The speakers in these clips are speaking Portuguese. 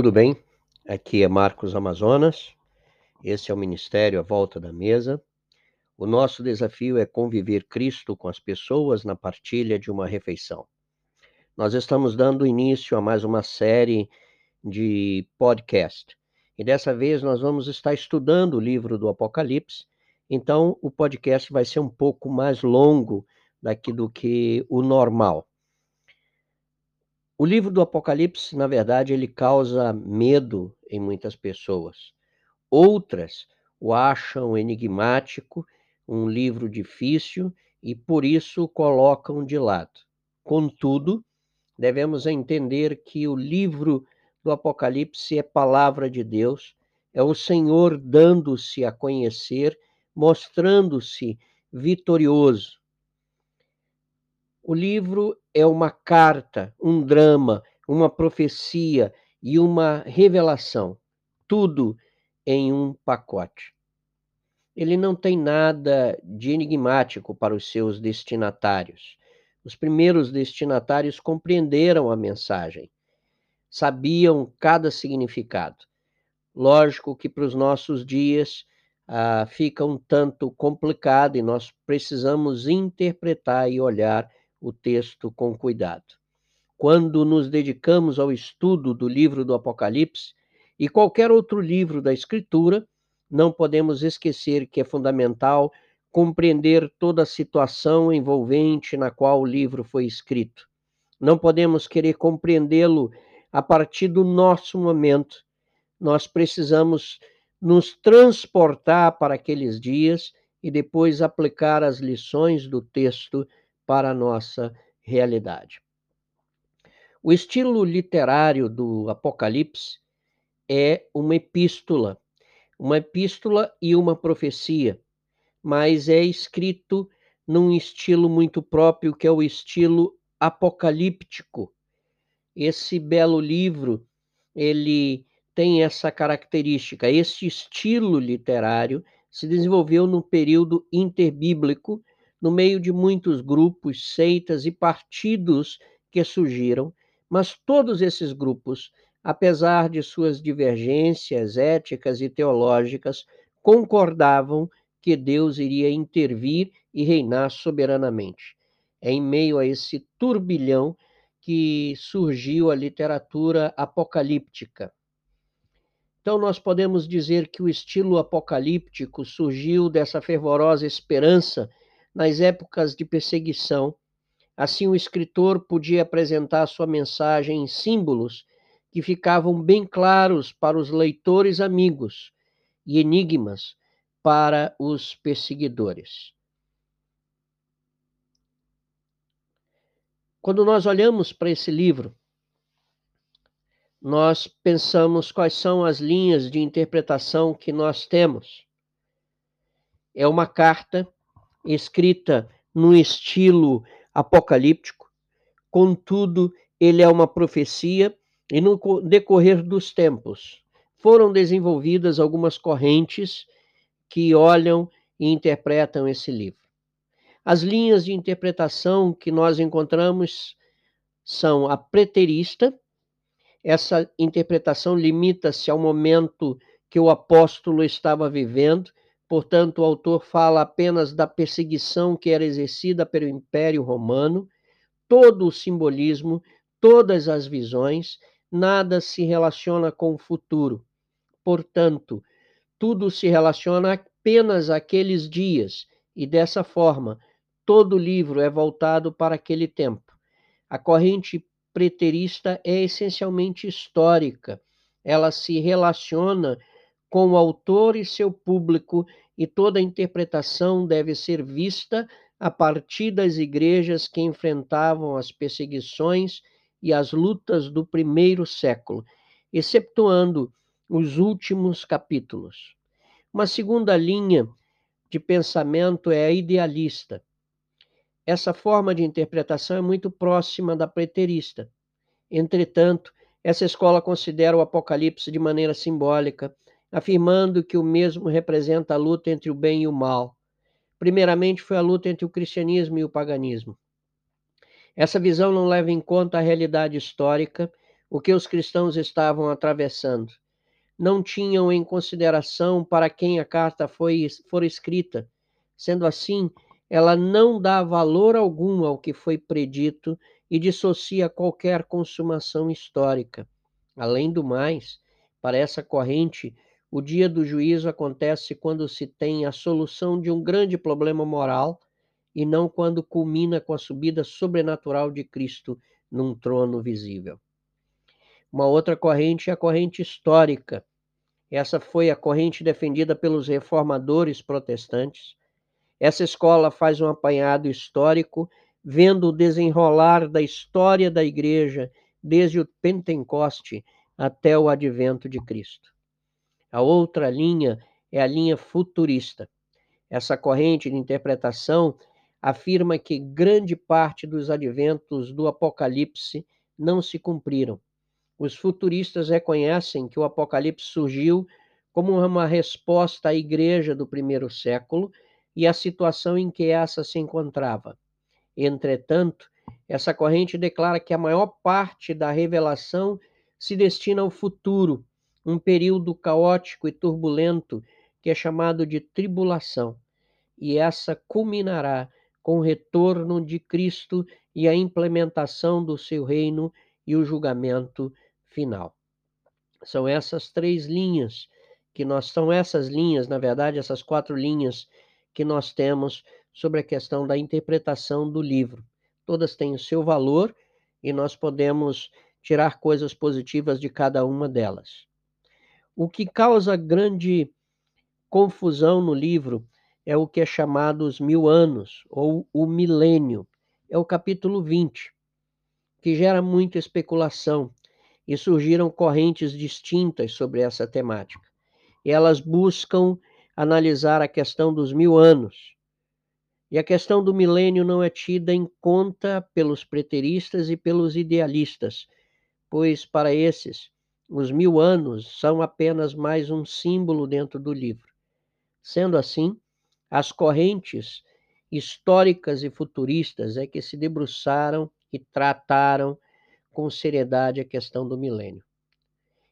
Tudo bem? Aqui é Marcos Amazonas. Esse é o Ministério à Volta da Mesa. O nosso desafio é conviver Cristo com as pessoas na partilha de uma refeição. Nós estamos dando início a mais uma série de podcast. E dessa vez nós vamos estar estudando o livro do Apocalipse. Então o podcast vai ser um pouco mais longo daqui do que o normal. O livro do Apocalipse, na verdade, ele causa medo em muitas pessoas. Outras o acham enigmático, um livro difícil e por isso o colocam de lado. Contudo, devemos entender que o livro do Apocalipse é palavra de Deus, é o Senhor dando-se a conhecer, mostrando-se vitorioso. O livro é uma carta, um drama, uma profecia e uma revelação, tudo em um pacote. Ele não tem nada de enigmático para os seus destinatários. Os primeiros destinatários compreenderam a mensagem, sabiam cada significado. Lógico que para os nossos dias ah, fica um tanto complicado e nós precisamos interpretar e olhar o texto com cuidado. Quando nos dedicamos ao estudo do livro do Apocalipse e qualquer outro livro da Escritura, não podemos esquecer que é fundamental compreender toda a situação envolvente na qual o livro foi escrito. Não podemos querer compreendê-lo a partir do nosso momento. Nós precisamos nos transportar para aqueles dias e depois aplicar as lições do texto para a nossa realidade. O estilo literário do Apocalipse é uma epístola, uma epístola e uma profecia, mas é escrito num estilo muito próprio, que é o estilo apocalíptico. Esse belo livro, ele tem essa característica. Este estilo literário se desenvolveu no período interbíblico no meio de muitos grupos, seitas e partidos que surgiram, mas todos esses grupos, apesar de suas divergências éticas e teológicas, concordavam que Deus iria intervir e reinar soberanamente. É em meio a esse turbilhão que surgiu a literatura apocalíptica. Então, nós podemos dizer que o estilo apocalíptico surgiu dessa fervorosa esperança nas épocas de perseguição. Assim, o escritor podia apresentar sua mensagem em símbolos que ficavam bem claros para os leitores amigos e enigmas para os perseguidores. Quando nós olhamos para esse livro, nós pensamos quais são as linhas de interpretação que nós temos. É uma carta escrita num estilo apocalíptico, contudo, ele é uma profecia e no decorrer dos tempos. Foram desenvolvidas algumas correntes que olham e interpretam esse livro. As linhas de interpretação que nós encontramos são a preterista, essa interpretação limita-se ao momento que o apóstolo estava vivendo Portanto, o autor fala apenas da perseguição que era exercida pelo Império Romano, todo o simbolismo, todas as visões, nada se relaciona com o futuro. Portanto, tudo se relaciona apenas àqueles dias, e dessa forma, todo o livro é voltado para aquele tempo. A corrente preterista é essencialmente histórica, ela se relaciona com o autor e seu público, e toda interpretação deve ser vista a partir das igrejas que enfrentavam as perseguições e as lutas do primeiro século, exceptuando os últimos capítulos. Uma segunda linha de pensamento é a idealista. Essa forma de interpretação é muito próxima da preterista. Entretanto, essa escola considera o Apocalipse de maneira simbólica, afirmando que o mesmo representa a luta entre o bem e o mal. Primeiramente, foi a luta entre o cristianismo e o paganismo. Essa visão não leva em conta a realidade histórica, o que os cristãos estavam atravessando. Não tinham em consideração para quem a carta foi for escrita. Sendo assim, ela não dá valor algum ao que foi predito e dissocia qualquer consumação histórica. Além do mais, para essa corrente, o dia do juízo acontece quando se tem a solução de um grande problema moral e não quando culmina com a subida sobrenatural de Cristo num trono visível. Uma outra corrente é a corrente histórica. Essa foi a corrente defendida pelos reformadores protestantes. Essa escola faz um apanhado histórico, vendo o desenrolar da história da igreja desde o Pentecoste até o advento de Cristo. A outra linha é a linha futurista. Essa corrente de interpretação afirma que grande parte dos adventos do Apocalipse não se cumpriram. Os futuristas reconhecem que o Apocalipse surgiu como uma resposta à igreja do primeiro século e à situação em que essa se encontrava. Entretanto, essa corrente declara que a maior parte da revelação se destina ao futuro, um período caótico e turbulento que é chamado de tribulação, e essa culminará com o retorno de Cristo e a implementação do seu reino e o julgamento final. São essas três linhas que nós são essas linhas, na verdade, essas quatro linhas que nós temos sobre a questão da interpretação do livro. Todas têm o seu valor e nós podemos tirar coisas positivas de cada uma delas. O que causa grande confusão no livro é o que é chamado os mil anos, ou o milênio. É o capítulo 20, que gera muita especulação e surgiram correntes distintas sobre essa temática. E elas buscam analisar a questão dos mil anos. E a questão do milênio não é tida em conta pelos preteristas e pelos idealistas, pois para esses, os mil anos são apenas mais um símbolo dentro do livro. Sendo assim, as correntes históricas e futuristas é que se debruçaram e trataram com seriedade a questão do milênio.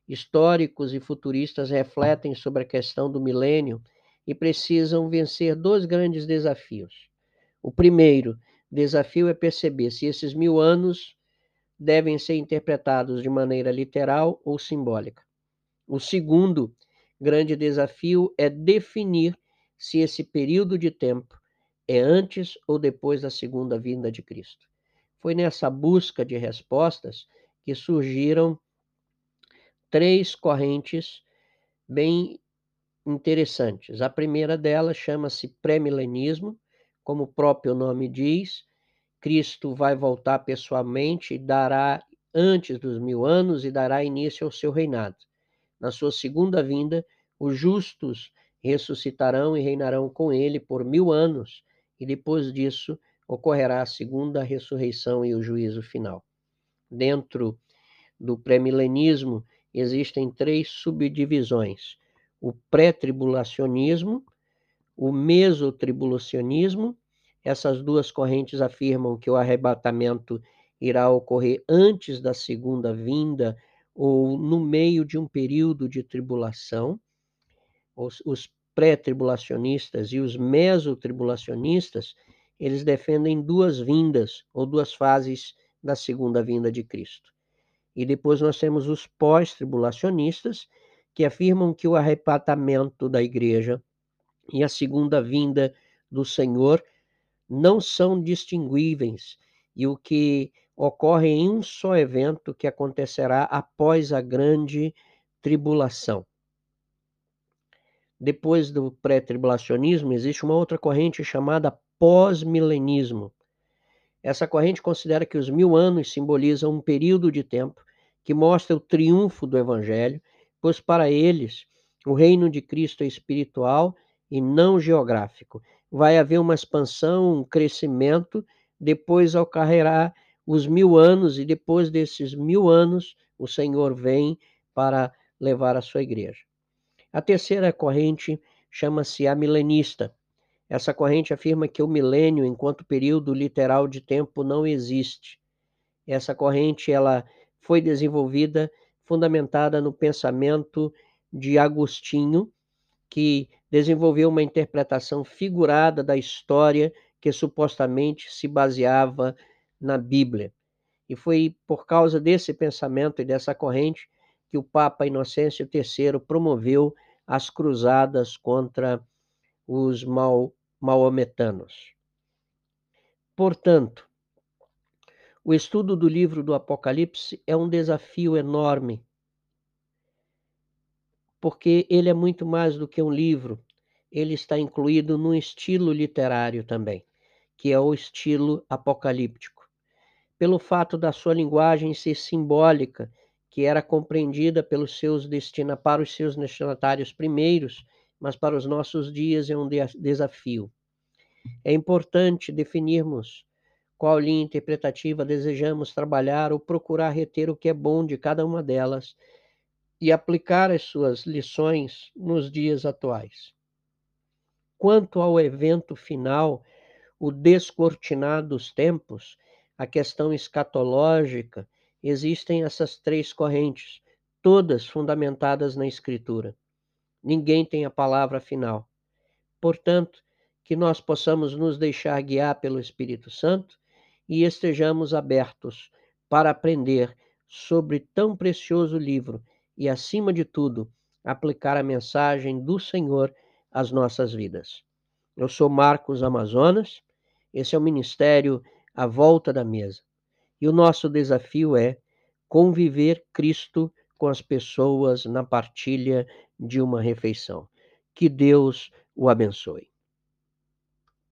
Históricos e futuristas refletem sobre a questão do milênio e precisam vencer dois grandes desafios. O primeiro desafio é perceber se esses mil anos devem ser interpretados de maneira literal ou simbólica. O segundo grande desafio é definir se esse período de tempo é antes ou depois da segunda vinda de Cristo. Foi nessa busca de respostas que surgiram três correntes bem interessantes. A primeira delas chama-se pré-milenismo, como o próprio nome diz, Cristo vai voltar pessoalmente e dará antes dos mil anos e dará início ao seu reinado. Na sua segunda vinda, os justos ressuscitarão e reinarão com ele por mil anos, e depois disso ocorrerá a segunda ressurreição e o juízo final. Dentro do pré-milenismo existem três subdivisões: o pré-tribulacionismo, o mesotribulacionismo. Essas duas correntes afirmam que o arrebatamento irá ocorrer antes da segunda vinda ou no meio de um período de tribulação os, os pré-tribulacionistas e os mesotribulacionistas, eles defendem duas vindas ou duas fases da segunda vinda de Cristo. E depois nós temos os pós-tribulacionistas, que afirmam que o arrebatamento da igreja e a segunda vinda do Senhor não são distinguíveis e o que ocorre em um só evento que acontecerá após a grande tribulação. Depois do pré-tribulacionismo, existe uma outra corrente chamada pós-milenismo. Essa corrente considera que os mil anos simbolizam um período de tempo que mostra o triunfo do Evangelho, pois para eles o reino de Cristo é espiritual e não geográfico. Vai haver uma expansão, um crescimento, depois ocorrerá os mil anos, e depois desses mil anos, o Senhor vem para levar a sua igreja. A terceira corrente chama-se a milenista. Essa corrente afirma que o milênio, enquanto período literal de tempo, não existe. Essa corrente ela foi desenvolvida fundamentada no pensamento de Agostinho, que desenvolveu uma interpretação figurada da história que supostamente se baseava na Bíblia. E foi por causa desse pensamento e dessa corrente que o Papa Inocêncio III promoveu as cruzadas contra os maometanos. Portanto, o estudo do livro do Apocalipse é um desafio enorme, porque ele é muito mais do que um livro, ele está incluído num estilo literário também, que é o estilo apocalíptico. Pelo fato da sua linguagem ser simbólica, que era compreendida pelos seus destina para os seus destinatários primeiros, mas para os nossos dias é um desafio. É importante definirmos qual linha interpretativa desejamos trabalhar ou procurar reter o que é bom de cada uma delas e aplicar as suas lições nos dias atuais. Quanto ao evento final, o descortinar dos tempos, a questão escatológica, existem essas três correntes, todas fundamentadas na Escritura. Ninguém tem a palavra final. Portanto, que nós possamos nos deixar guiar pelo Espírito Santo e estejamos abertos para aprender sobre tão precioso livro e, acima de tudo, aplicar a mensagem do Senhor às nossas vidas. Eu sou Marcos Amazonas, esse é o Ministério à Volta da Mesa. E o nosso desafio é conviver Cristo com as pessoas na partilha de uma refeição. Que Deus o abençoe.